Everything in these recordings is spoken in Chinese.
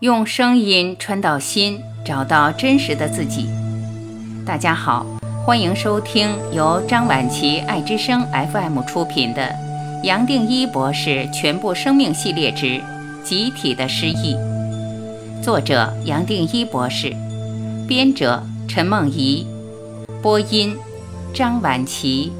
用声音穿到心，找到真实的自己。大家好，欢迎收听由张晚琪爱之声 FM 出品的《杨定一博士全部生命系列之集体的失忆》，作者杨定一博士，编者陈梦怡，播音张晚琪。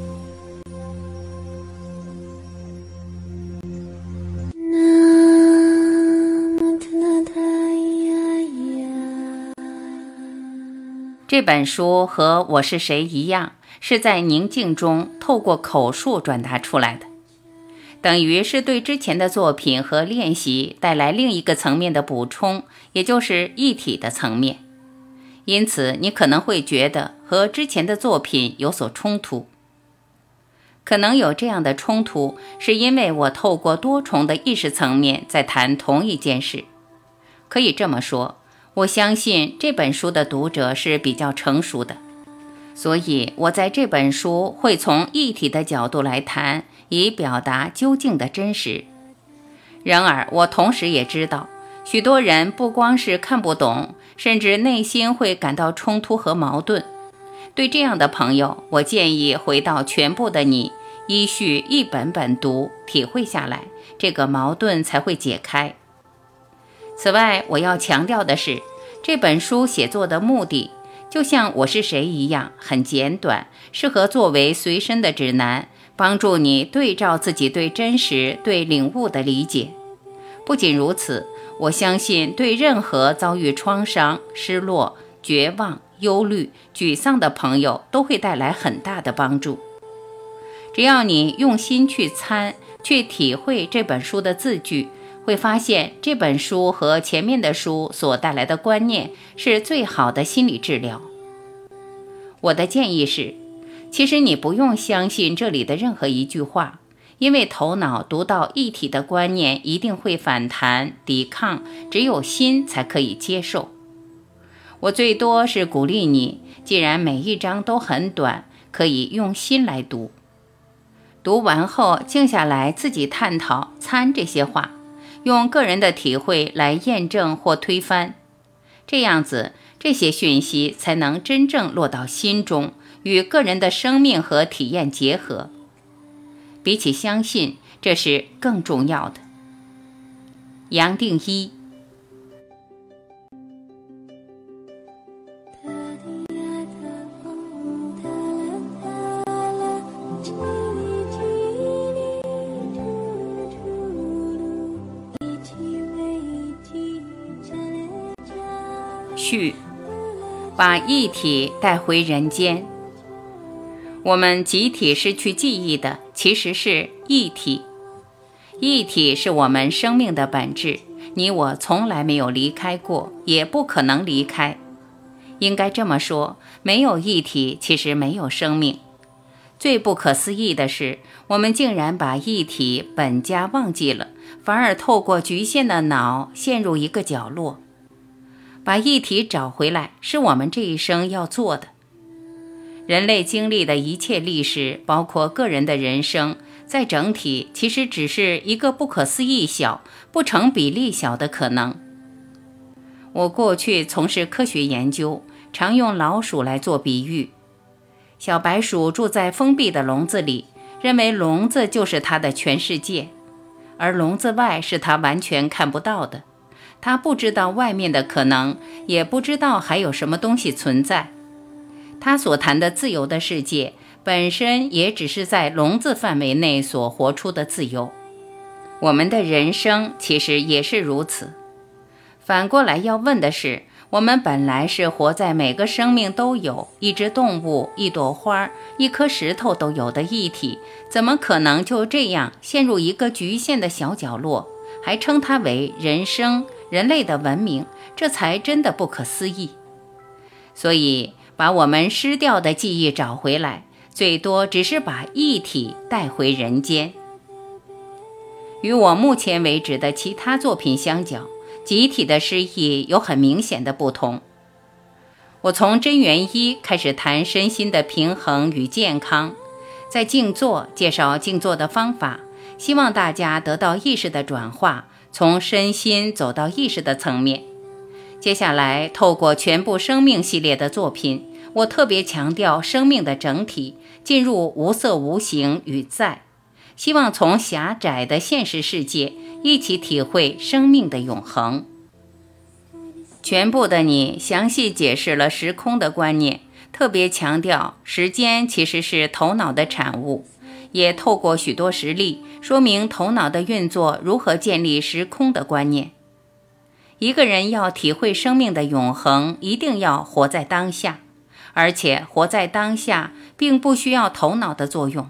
这本书和我是谁一样，是在宁静中透过口述转达出来的，等于是对之前的作品和练习带来另一个层面的补充，也就是一体的层面。因此，你可能会觉得和之前的作品有所冲突。可能有这样的冲突，是因为我透过多重的意识层面在谈同一件事。可以这么说。我相信这本书的读者是比较成熟的，所以我在这本书会从一体的角度来谈，以表达究竟的真实。然而，我同时也知道，许多人不光是看不懂，甚至内心会感到冲突和矛盾。对这样的朋友，我建议回到全部的你，依序一本本读，体会下来，这个矛盾才会解开。此外，我要强调的是，这本书写作的目的，就像我是谁一样，很简短，适合作为随身的指南，帮助你对照自己对真实、对领悟的理解。不仅如此，我相信对任何遭遇创伤、失落、绝望、忧虑、沮丧的朋友，都会带来很大的帮助。只要你用心去参，去体会这本书的字句。会发现这本书和前面的书所带来的观念是最好的心理治疗。我的建议是，其实你不用相信这里的任何一句话，因为头脑读到一体的观念一定会反弹抵抗，只有心才可以接受。我最多是鼓励你，既然每一章都很短，可以用心来读。读完后静下来自己探讨参这些话。用个人的体会来验证或推翻，这样子这些讯息才能真正落到心中，与个人的生命和体验结合。比起相信，这是更重要的。杨定一。去，把一体带回人间。我们集体失去记忆的，其实是一体。一体是我们生命的本质。你我从来没有离开过，也不可能离开。应该这么说，没有一体，其实没有生命。最不可思议的是，我们竟然把一体本家忘记了，反而透过局限的脑陷入一个角落。把一体找回来，是我们这一生要做的。人类经历的一切历史，包括个人的人生，在整体其实只是一个不可思议小、不成比例小的可能。我过去从事科学研究，常用老鼠来做比喻。小白鼠住在封闭的笼子里，认为笼子就是它的全世界，而笼子外是它完全看不到的。他不知道外面的可能，也不知道还有什么东西存在。他所谈的自由的世界，本身也只是在笼子范围内所活出的自由。我们的人生其实也是如此。反过来要问的是：我们本来是活在每个生命都有一只动物、一朵花、一颗石头都有的一体，怎么可能就这样陷入一个局限的小角落，还称它为人生？人类的文明，这才真的不可思议。所以，把我们失掉的记忆找回来，最多只是把一体带回人间。与我目前为止的其他作品相较，集体的失忆有很明显的不同。我从真元一开始谈身心的平衡与健康，在静坐介绍静坐的方法，希望大家得到意识的转化。从身心走到意识的层面。接下来，透过全部生命系列的作品，我特别强调生命的整体，进入无色无形与在，希望从狭窄的现实世界一起体会生命的永恒。全部的你详细解释了时空的观念，特别强调时间其实是头脑的产物，也透过许多实例说明头脑的运作如何建立时空的观念。一个人要体会生命的永恒，一定要活在当下，而且活在当下并不需要头脑的作用。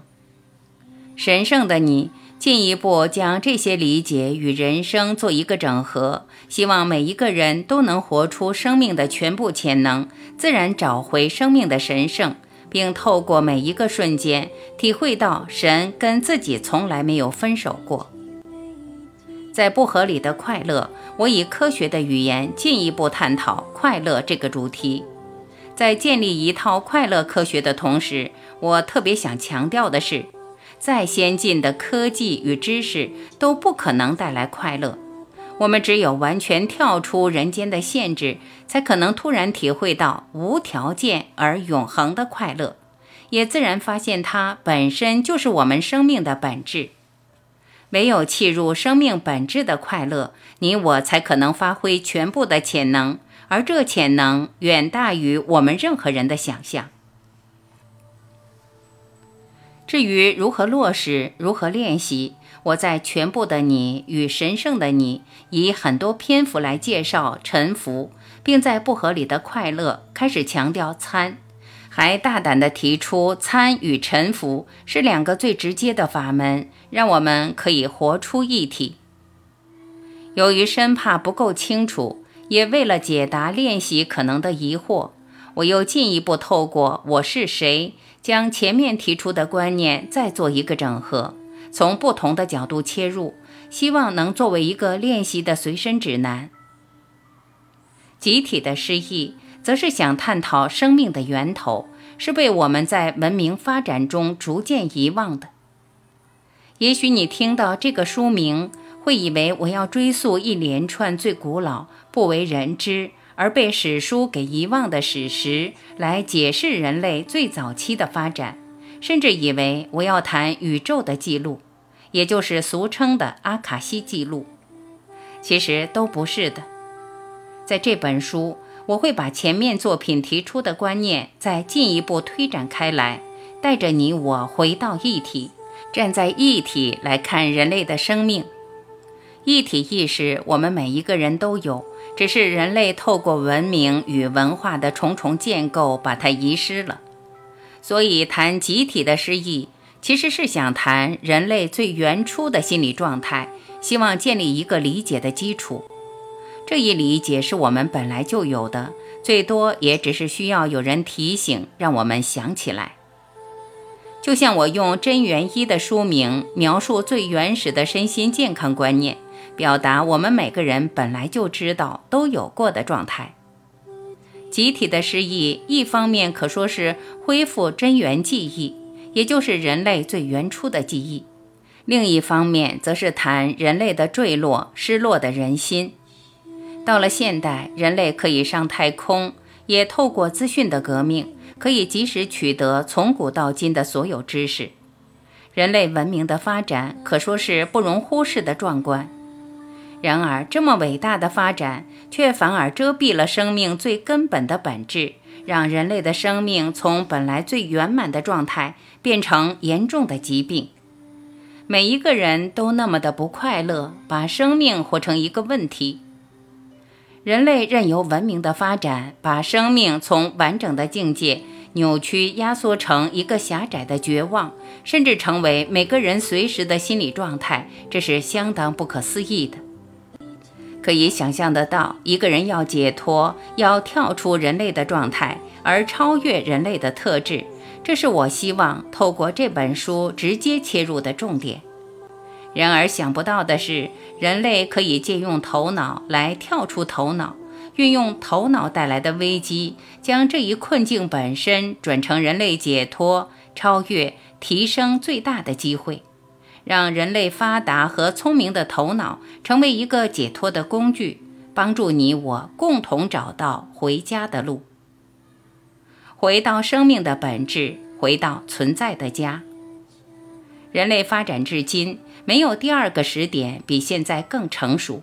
神圣的你。进一步将这些理解与人生做一个整合，希望每一个人都能活出生命的全部潜能，自然找回生命的神圣，并透过每一个瞬间体会到神跟自己从来没有分手过。在不合理的快乐，我以科学的语言进一步探讨快乐这个主题。在建立一套快乐科学的同时，我特别想强调的是。再先进的科技与知识都不可能带来快乐。我们只有完全跳出人间的限制，才可能突然体会到无条件而永恒的快乐，也自然发现它本身就是我们生命的本质。唯有契入生命本质的快乐，你我才可能发挥全部的潜能，而这潜能远大于我们任何人的想象。至于如何落实、如何练习，我在全部的你与神圣的你以很多篇幅来介绍沉浮，并在不合理的快乐开始强调参，还大胆地提出参与沉浮是两个最直接的法门，让我们可以活出一体。由于生怕不够清楚，也为了解答练习可能的疑惑，我又进一步透过我是谁。将前面提出的观念再做一个整合，从不同的角度切入，希望能作为一个练习的随身指南。集体的诗意，则是想探讨生命的源头，是被我们在文明发展中逐渐遗忘的。也许你听到这个书名，会以为我要追溯一连串最古老、不为人知。而被史书给遗忘的史实来解释人类最早期的发展，甚至以为我要谈宇宙的记录，也就是俗称的阿卡西记录。其实都不是的。在这本书，我会把前面作品提出的观念再进一步推展开来，带着你我回到一体，站在一体来看人类的生命。一体意识，我们每一个人都有。只是人类透过文明与文化的重重建构，把它遗失了。所以谈集体的失忆，其实是想谈人类最原初的心理状态，希望建立一个理解的基础。这一理解是我们本来就有的，最多也只是需要有人提醒，让我们想起来。就像我用真元一的书名描述最原始的身心健康观念。表达我们每个人本来就知道都有过的状态。集体的失忆，一方面可说是恢复真源记忆，也就是人类最原初的记忆；另一方面，则是谈人类的坠落、失落的人心。到了现代，人类可以上太空，也透过资讯的革命，可以及时取得从古到今的所有知识。人类文明的发展，可说是不容忽视的壮观。然而，这么伟大的发展，却反而遮蔽了生命最根本的本质，让人类的生命从本来最圆满的状态变成严重的疾病。每一个人都那么的不快乐，把生命活成一个问题。人类任由文明的发展，把生命从完整的境界扭曲、压缩成一个狭窄的绝望，甚至成为每个人随时的心理状态，这是相当不可思议的。可以想象得到，一个人要解脱，要跳出人类的状态，而超越人类的特质，这是我希望透过这本书直接切入的重点。然而，想不到的是，人类可以借用头脑来跳出头脑，运用头脑带来的危机，将这一困境本身转成人类解脱、超越、提升最大的机会。让人类发达和聪明的头脑成为一个解脱的工具，帮助你我共同找到回家的路，回到生命的本质，回到存在的家。人类发展至今，没有第二个时点比现在更成熟。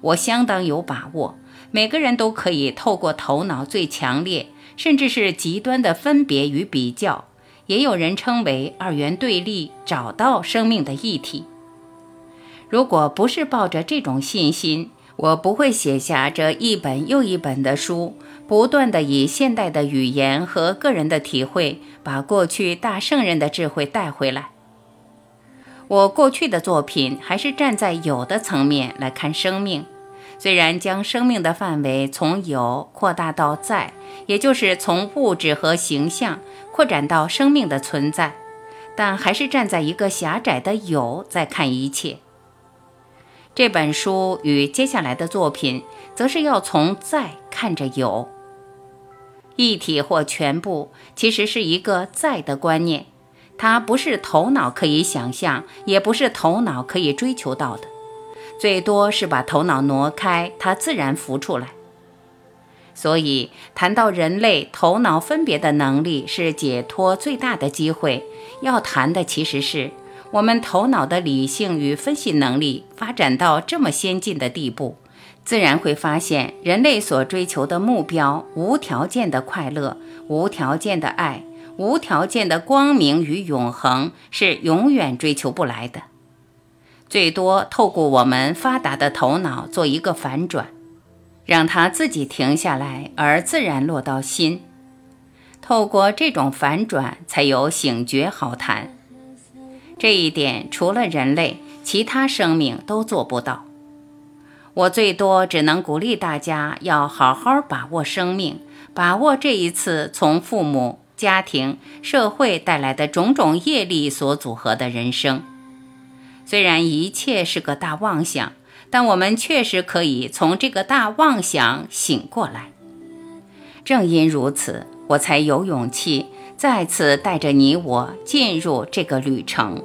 我相当有把握，每个人都可以透过头脑最强烈，甚至是极端的分别与比较。也有人称为二元对立，找到生命的一体。如果不是抱着这种信心，我不会写下这一本又一本的书，不断的以现代的语言和个人的体会，把过去大圣人的智慧带回来。我过去的作品还是站在有的层面来看生命，虽然将生命的范围从有扩大到在，也就是从物质和形象。扩展到生命的存在，但还是站在一个狭窄的有在看一切。这本书与接下来的作品，则是要从在看着有。一体或全部，其实是一个在的观念，它不是头脑可以想象，也不是头脑可以追求到的，最多是把头脑挪开，它自然浮出来。所以，谈到人类头脑分别的能力是解脱最大的机会，要谈的其实是我们头脑的理性与分析能力发展到这么先进的地步，自然会发现人类所追求的目标——无条件的快乐、无条件的爱、无条件的光明与永恒，是永远追求不来的。最多透过我们发达的头脑做一个反转。让它自己停下来，而自然落到心。透过这种反转，才有醒觉好谈。这一点，除了人类，其他生命都做不到。我最多只能鼓励大家要好好把握生命，把握这一次从父母、家庭、社会带来的种种业力所组合的人生。虽然一切是个大妄想。但我们确实可以从这个大妄想醒过来。正因如此，我才有勇气再次带着你我进入这个旅程。